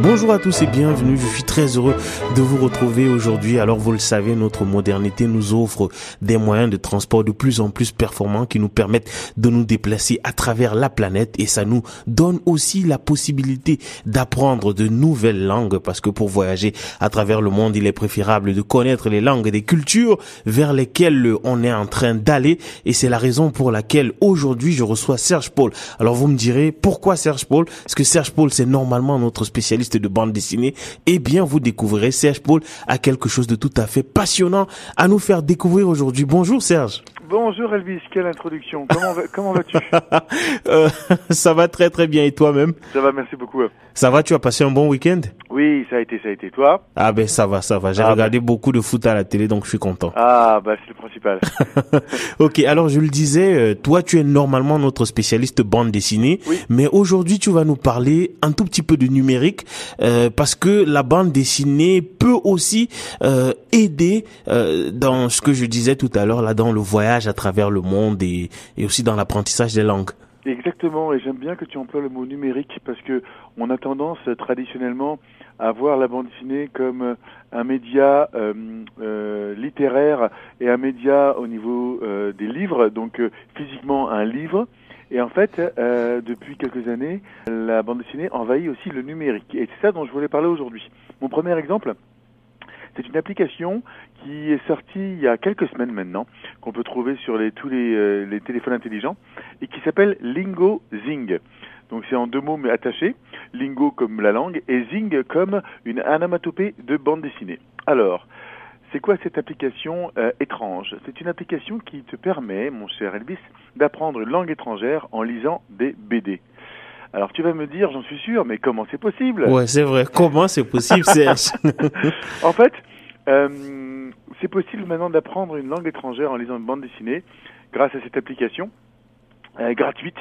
Bonjour à tous et bienvenue. Je suis très heureux de vous retrouver aujourd'hui. Alors vous le savez, notre modernité nous offre des moyens de transport de plus en plus performants qui nous permettent de nous déplacer à travers la planète et ça nous donne aussi la possibilité d'apprendre de nouvelles langues parce que pour voyager à travers le monde, il est préférable de connaître les langues et des cultures vers lesquelles on est en train d'aller et c'est la raison pour laquelle aujourd'hui je reçois Serge Paul. Alors vous me direz pourquoi Serge Paul? Parce que Serge Paul c'est normalement notre spécialiste de bande dessinée, eh bien vous découvrirez Serge Paul a quelque chose de tout à fait passionnant à nous faire découvrir aujourd'hui. Bonjour Serge. Bonjour Elvis, quelle introduction. Comment, va, comment vas-tu euh, Ça va très très bien et toi-même? Ça va, merci beaucoup. Ça va, tu as passé un bon week-end? Oui, ça a été, ça a été. Toi Ah ben ça va, ça va. J'ai Ah, regardé beaucoup de foot à la télé donc je suis content. Ah, bah c'est le principal. ok, alors je le disais, euh, toi tu es normalement notre spécialiste bande dessinée, Oui. mais aujourd'hui tu vas nous parler un tout petit peu de numérique euh, parce que la bande dessinée peut aussi euh, aider euh, dans ce que je disais tout à l'heure là dans le voyage à travers le monde et, et aussi dans l'apprentissage des langues. Exactement, et j'aime bien que tu emploies le mot numérique parce que on a tendance traditionnellement à voir la bande dessinée comme euh, un média euh, euh, littéraire et un média au niveau euh, des livres, donc euh, physiquement un livre. Et en fait, euh, depuis quelques années, la bande dessinée envahit aussi le numérique. Et c'est ça dont je voulais parler aujourd'hui. Mon premier exemple, c'est une application qui est sortie il y a quelques semaines maintenant, qu'on peut trouver sur les, tous les, les téléphones intelligents, et qui s'appelle Lingo Zing. Donc c'est en deux mots mais attachés, Lingo comme la langue et Zing comme une anamatopée de bande dessinée. Alors, c'est quoi cette application euh, étrange? C'est une application qui te permet, mon cher Elvis, d'apprendre une langue étrangère en lisant des BD. Alors tu vas me dire, j'en suis sûr, mais comment c'est possible? Ouais, c'est vrai. Comment c'est possible, Serge? En fait, euh, c'est possible maintenant d'apprendre une langue étrangère en lisant une bande dessinée grâce à cette application gratuite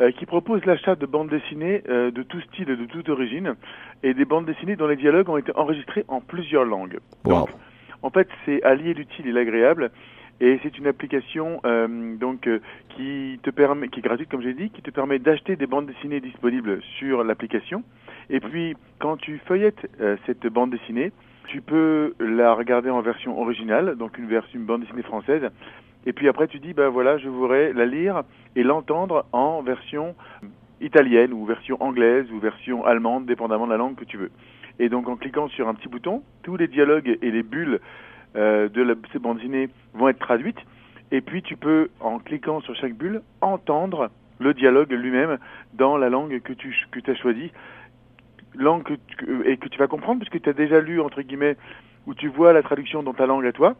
euh, qui propose l'achat de bandes dessinées euh, de tout style et de toute origine et des bandes dessinées dont les dialogues ont été enregistrés en plusieurs langues. Wow. Donc, en fait, c'est allier l'utile et l'agréable. Et c'est une application euh, donc euh, qui te permet, qui est gratuite comme j'ai dit, qui te permet d'acheter des bandes dessinées disponibles sur l'application. Et puis quand tu feuillettes euh, cette bande dessinée, tu peux la regarder en version originale, donc une version une bande dessinée française. Et puis après tu dis ben voilà, je voudrais la lire et l'entendre en version italienne ou version anglaise ou version allemande, dépendamment de la langue que tu veux. Et donc en cliquant sur un petit bouton, tous les dialogues et les bulles euh, de la, ces bandes dessinées vont être traduites. Et puis tu peux, en cliquant sur chaque bulle, entendre le dialogue lui-même dans la langue que tu que as choisie, langue que tu- et que tu vas comprendre puisque tu as déjà lu entre guillemets où tu vois la traduction dans ta langue à toi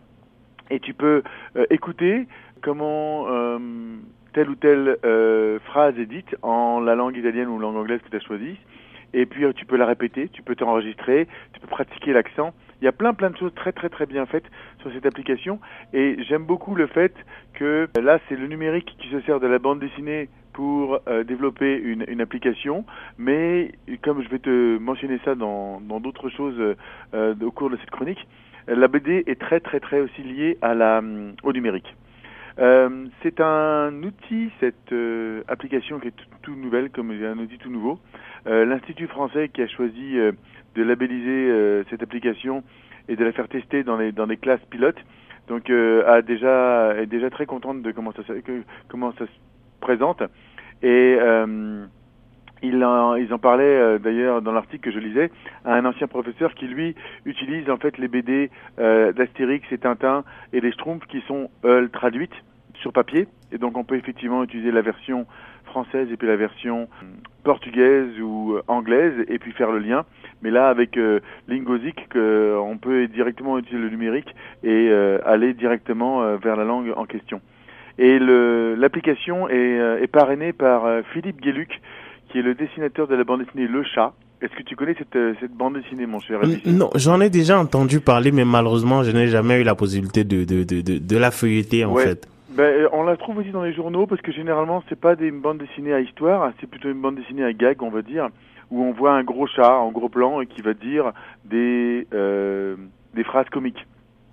et tu peux euh, écouter comment euh, telle ou telle euh, phrase est dite en la langue italienne ou langue anglaise que tu as choisie et puis euh, tu peux la répéter, tu peux t'enregistrer, tu peux pratiquer l'accent. Il y a plein plein de choses très très très bien faites sur cette application. Et j'aime beaucoup le fait que euh, là c'est le numérique qui se sert de la bande dessinée pour euh, développer une, une application, mais comme je vais te mentionner ça dans dans d'autres choses euh, au cours de cette chronique, la BD est très très très aussi liée à la hum, au numérique. Euh, c'est un outil, cette euh, application qui est tout, tout nouvelle, comme un outil tout nouveau. Euh, L'Institut français qui a choisi euh, de labelliser euh, cette application et de la faire tester dans les dans des classes pilotes, donc euh, a déjà est déjà très contente de comment ça comment ça se présente et euh, il en- ils en parlaient euh, d'ailleurs dans l'article que je lisais à un ancien professeur qui lui utilise en fait les BD euh, d'Astérix et Tintin et les Schtroumpfs qui sont euh, traduites sur papier. Et donc on peut effectivement utiliser la version française et puis la version euh, portugaise ou euh, anglaise et puis faire le lien. Mais là avec euh, Lingozic que on peut directement utiliser le numérique et euh, aller directement euh, vers la langue en question. Et l'application est, euh, est parrainée par euh, Philippe Guéluc qui est le dessinateur de la bande dessinée Le Chat. Est-ce que tu connais cette, euh, cette bande dessinée, mon cher N- Non, j'en ai déjà entendu parler, mais malheureusement, je n'ai jamais eu la possibilité de, de, de, de, de la feuilleter, en Ouais. fait. Ben, euh, on la trouve aussi dans les journaux parce que généralement c'est pas des bandes dessinées à histoire, hein, c'est plutôt une bande dessinée à gag, on va dire, où on voit un gros chat en gros plan et qui va dire des euh, des phrases comiques.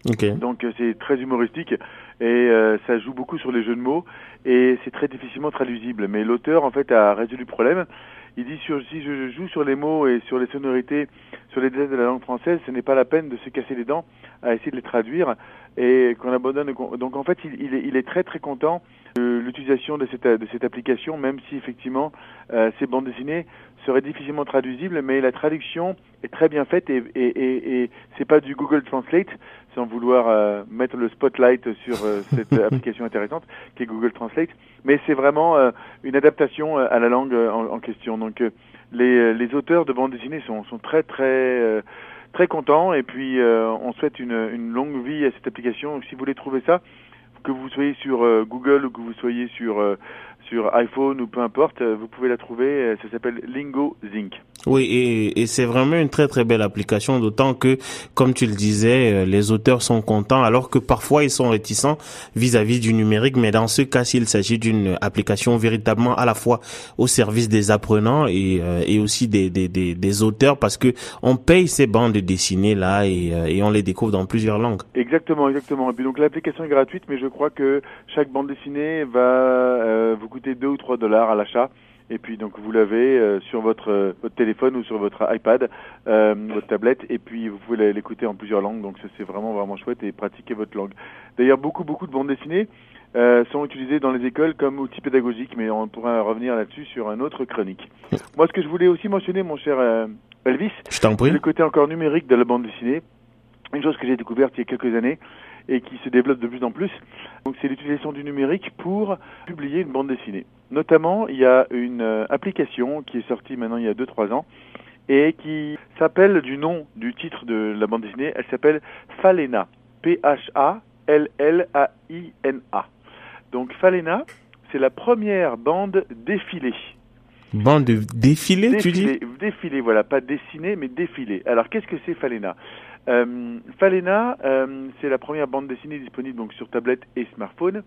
Ok. Donc c'est très humoristique et ça joue beaucoup sur les jeux de mots et c'est très difficilement traduisible. Mais l'auteur en fait a résolu le problème. Il dit sur, si je joue sur les mots et sur les sonorités, sur les détails de la langue française, ce n'est pas la peine de se casser les dents à essayer de les traduire et qu'on abandonne. Donc en fait, il, il, est, il est très très content de l'utilisation de cette, de cette application, même si effectivement euh, ces bandes dessinées seraient difficilement traduisibles, mais la traduction est très bien faite et, et, et, et c'est pas du Google Translate, sans vouloir euh, mettre le spotlight sur euh, cette application intéressante qui est Google Translate, mais c'est vraiment euh, une adaptation à la langue en, en question. Donc les, les auteurs de bandes dessinées sont, sont très très très contents et puis on souhaite une, une longue vie à cette application. Donc, si vous voulez trouver ça, que vous soyez sur Google ou que vous soyez sur sur iPhone ou peu importe, vous pouvez la trouver. Ça s'appelle Lingo Zinc. Oui, et, et c'est vraiment une très très belle application, d'autant que, comme tu le disais, euh, les auteurs sont contents, alors que parfois ils sont réticents vis-à-vis du numérique. Mais dans ce cas, s'il s'agit d'une application véritablement à la fois au service des apprenants et, euh, et aussi des, des, des, des, auteurs, parce que on paye ces bandes dessinées là et, euh, et on les découvre dans plusieurs langues. Exactement, exactement. Et puis donc l'application est gratuite, mais je crois que chaque bande dessinée va vous coûter 2 ou 3 dollars à l'achat. Et puis donc vous l'avez euh, sur votre, euh, votre téléphone ou sur votre iPad, euh, votre tablette, et puis vous pouvez l'écouter en plusieurs langues. Donc c'est vraiment vraiment chouette et pratiquer votre langue. D'ailleurs beaucoup beaucoup de bandes dessinées sont utilisées dans les écoles comme outil pédagogique, mais on pourra revenir là-dessus sur un autre chronique. Moi ce que je voulais aussi mentionner, mon cher Elvis, c'est le côté encore numérique de la bande dessinée. Une chose que j'ai découverte il y a quelques années et qui se développe de plus en plus, donc c'est l'utilisation du numérique pour publier une bande dessinée. Notamment, il y a une euh, application qui est sortie maintenant il y a 2-3 ans et qui s'appelle du nom du titre de la bande dessinée, elle s'appelle Falena, P-H-A-L-L-A-I-N-A. Donc Falena, c'est la première bande défilée. Bande défilée, tu dis? Défilée, voilà, pas dessinée, mais défilée. Alors qu'est-ce que c'est Falena? Euh, Falena, euh, c'est la première bande dessinée disponible donc sur tablette et smartphone,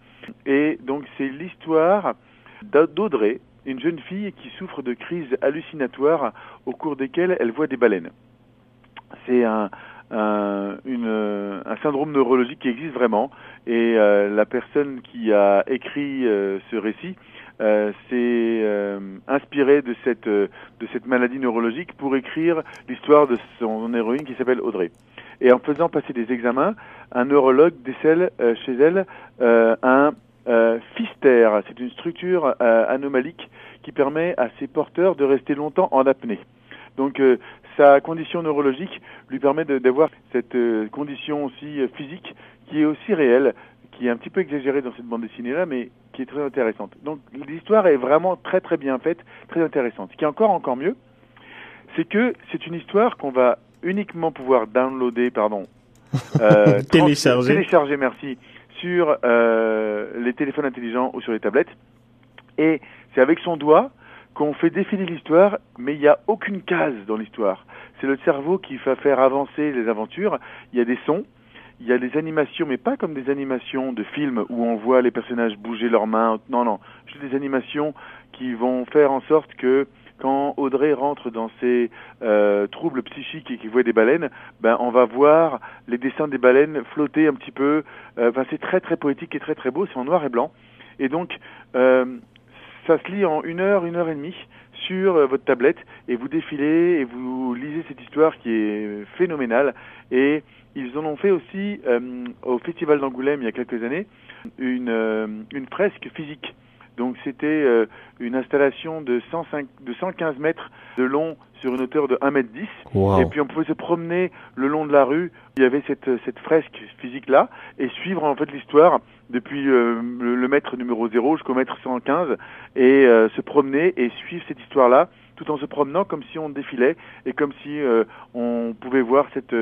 et donc c'est l'histoire d'Audrey, une jeune fille qui souffre de crises hallucinatoires au cours desquelles elle voit des baleines. C'est un, syndrome neurologique qui existe vraiment et euh, la personne qui a écrit euh, ce récit euh, inspiré de cette, de cette maladie neurologique pour écrire l'histoire de son héroïne qui s'appelle Audrey. Et en faisant passer des examens, un neurologue décèle chez elle un euh, Fister, c'est une structure euh, anomalique qui permet à ses porteurs de rester longtemps en apnée. Donc euh, sa condition neurologique lui permet d'avoir cette euh, condition aussi physique qui est aussi réelle, qui est un petit peu exagérée dans cette bande dessinée-là, mais qui est très intéressante. Donc l'histoire est vraiment très très bien faite, très intéressante. Ce qui est encore encore mieux, c'est que c'est une histoire qu'on va uniquement pouvoir downloader, pardon, télécharger, télécharger, merci, sur euh, les téléphones intelligents ou sur les tablettes. Et c'est avec son doigt qu'on fait défiler l'histoire, mais il n'y a aucune case dans l'histoire. C'est le cerveau qui va faire avancer les aventures. Il y a des sons, il y a des animations, mais pas comme des animations de films où on voit les personnages bouger leurs mains. Non, non, juste des animations qui vont faire en sorte que quand Audrey rentre dans ses euh, troubles psychiques et qu'il voit des baleines, ben on va voir les dessins des baleines flotter un petit peu. Euh, enfin, c'est très très poétique et très très beau. C'est en noir et blanc. Et donc, euh, ça se lit en une heure, une heure et demie sur euh, votre tablette et vous défilez et vous lisez cette histoire qui est phénoménale. Et ils en ont fait aussi euh, au Festival d'Angoulême il y a quelques années une, euh, une fresque physique donc c'était euh, une installation de, 105, de 115 mètres de long sur une hauteur de 1 mètre 10. Wow. Et puis on pouvait se promener le long de la rue. Il y avait cette, cette fresque physique-là et suivre en fait l'histoire depuis euh, le, le, mètre numéro 0 jusqu'au mètre 115 et euh, se promener et suivre cette histoire-là tout en se promenant comme si on défilait et comme si euh, on pouvait voir cette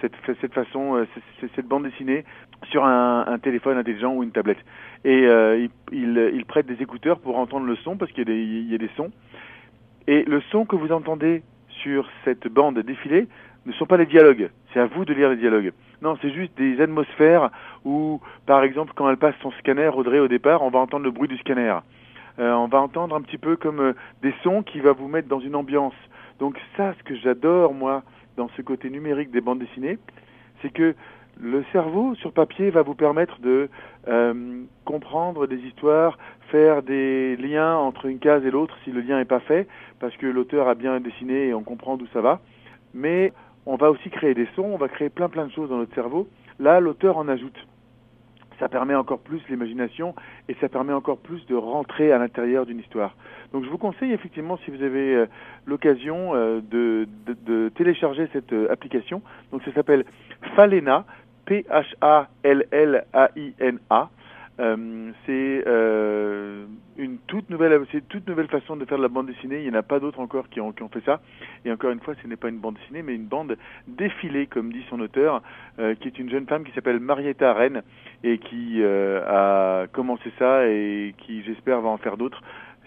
cette, cette façon, euh, cette bande dessinée sur un, un, téléphone intelligent ou une tablette. Et euh, il, il, il, prête des écouteurs pour entendre le son parce qu'il y, y, a des sons. Et le son que vous entendez sur cette bande défilée ne sont pas les dialogues. C'est à vous de lire les dialogues. Non, c'est juste des atmosphères où, par exemple, quand elle passe son scanner, Audrey, au départ, on va entendre le bruit du scanner. Euh, on va entendre un petit peu comme euh, des sons qui va vous mettre dans une ambiance. Donc ça, ce que j'adore, moi, dans ce côté numérique des bandes dessinées, c'est que le cerveau sur papier va vous permettre de euh, comprendre des histoires, faire des liens entre une case et l'autre si le lien n'est pas fait, parce que l'auteur a bien dessiné et on comprend d'où ça va. Mais on va aussi créer des sons, on va créer plein plein de choses dans notre cerveau. Là, l'auteur en ajoute. Ça permet encore plus l'imagination et ça permet encore plus de rentrer à l'intérieur d'une histoire. Donc je vous conseille effectivement, si vous avez euh, l'occasion, euh, de, télécharger cette euh, application. Donc ça s'appelle Falena, P-H-A-L-L-A-I-N-A. Euh, c'est euh, une toute nouvelle, c'est toute nouvelle façon de faire de la bande dessinée. Il n'y en a pas d'autres encore qui ont, qui ont fait ça. Et encore une fois, ce n'est pas une bande dessinée, mais une bande défilée, comme dit son auteur, euh, qui est une jeune femme qui s'appelle Marietta Rennes et qui euh, a commencé ça et qui, j'espère, va en faire d'autres.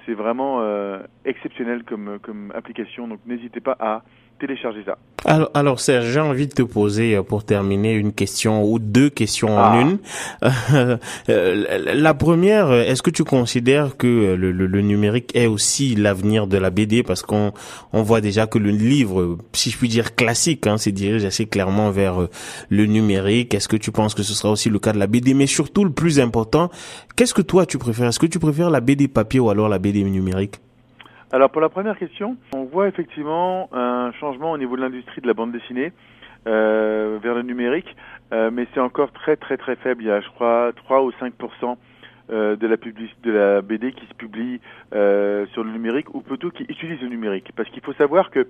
C'est vraiment euh, exceptionnel comme, comme application, donc n'hésitez pas à télécharger ça. Alors, alors Serge, j'ai envie de te poser euh, pour terminer une question ou deux questions en ah. une. Euh, la première, est-ce que tu considères que le, le, le numérique est aussi l'avenir de la BD parce qu'on on voit déjà que le livre, si je puis dire classique, hein, se dirige assez clairement vers euh, le numérique. Est-ce que tu penses que ce sera aussi le cas de la BD Mais surtout, le plus important, qu'est-ce que toi tu préfères? Est-ce que tu préfères la BD papier ou alors la BD numérique? Alors pour la première question, on voit effectivement un changement au niveau de l'industrie de la bande dessinée euh, vers le numérique, euh, mais c'est encore très très très faible. Il y a je crois 3 ou 5% euh, de la de la BD qui se publie euh, sur le numérique ou plutôt qui utilise le numérique. Parce qu'il faut savoir que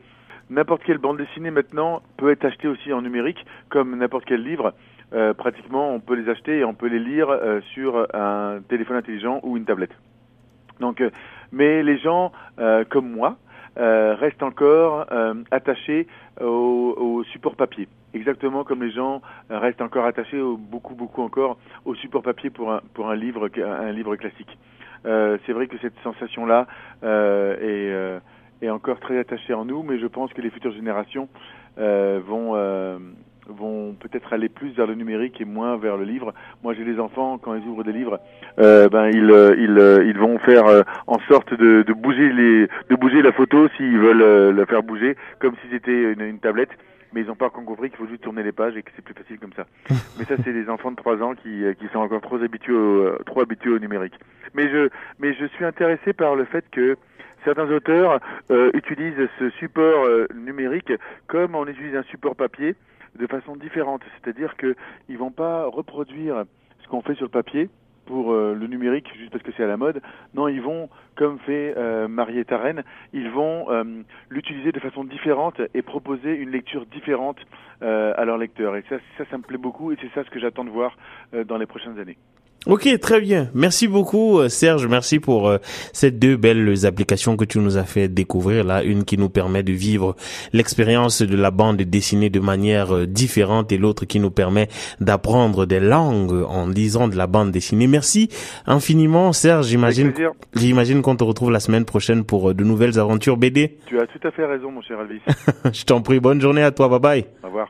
n'importe quelle bande dessinée maintenant peut être achetée aussi en numérique, comme n'importe quel livre. Euh, pratiquement, on peut les acheter et on peut les lire sur un téléphone intelligent ou une tablette. Euh, mais les gens euh, comme moi euh, restent encore attachés au, support papier, exactement comme les gens restent encore attachés au, beaucoup beaucoup encore au support papier pour un livre classique. C'est vrai que cette sensation là est encore très attachée en nous, mais je pense que les futures générations vont peut-être aller plus vers le numérique et moins vers le livre. Moi, j'ai des enfants quand ils ouvrent des livres, euh, ben ils euh, ils euh, ils vont faire en sorte de, de bouger les de bouger la photo s'ils veulent la faire bouger comme si c'était une, une, tablette. Mais ils n'ont pas encore compris qu'il faut juste tourner les pages et que c'est plus facile comme ça. mais ça, c'est des enfants de 3 ans qui, qui sont encore trop habitués au, trop habitués au numérique. Mais je mais je suis intéressé par le fait que certains auteurs euh, utilisent ce support euh, numérique comme on utilise un support papier de façon différente. C'est-à-dire qu'ils vont pas reproduire ce qu'on fait sur le papier pour euh, le numérique juste parce que c'est à la mode. Non, ils vont, comme fait euh, Marietta Rennes, ils vont euh, l'utiliser de façon différente et proposer une lecture différente euh, à leurs lecteurs. Et ça, ça, ça me plaît beaucoup et c'est ça ce que j'attends de voir dans les prochaines années. Ok, très bien. Merci beaucoup, euh, Serge. Merci pour euh, ces deux belles applications que tu nous as fait découvrir. Là, une qui nous permet de vivre l'expérience de la bande dessinée de manière euh, différente et l'autre qui nous permet d'apprendre des langues en lisant de la bande dessinée. Merci infiniment, Serge. J'imagine, j'imagine qu'on te retrouve la semaine prochaine pour de nouvelles aventures BD. Tu as tout à fait raison, mon cher Elvis. Je t'en prie. Bonne journée à toi. Bye bye. Au revoir.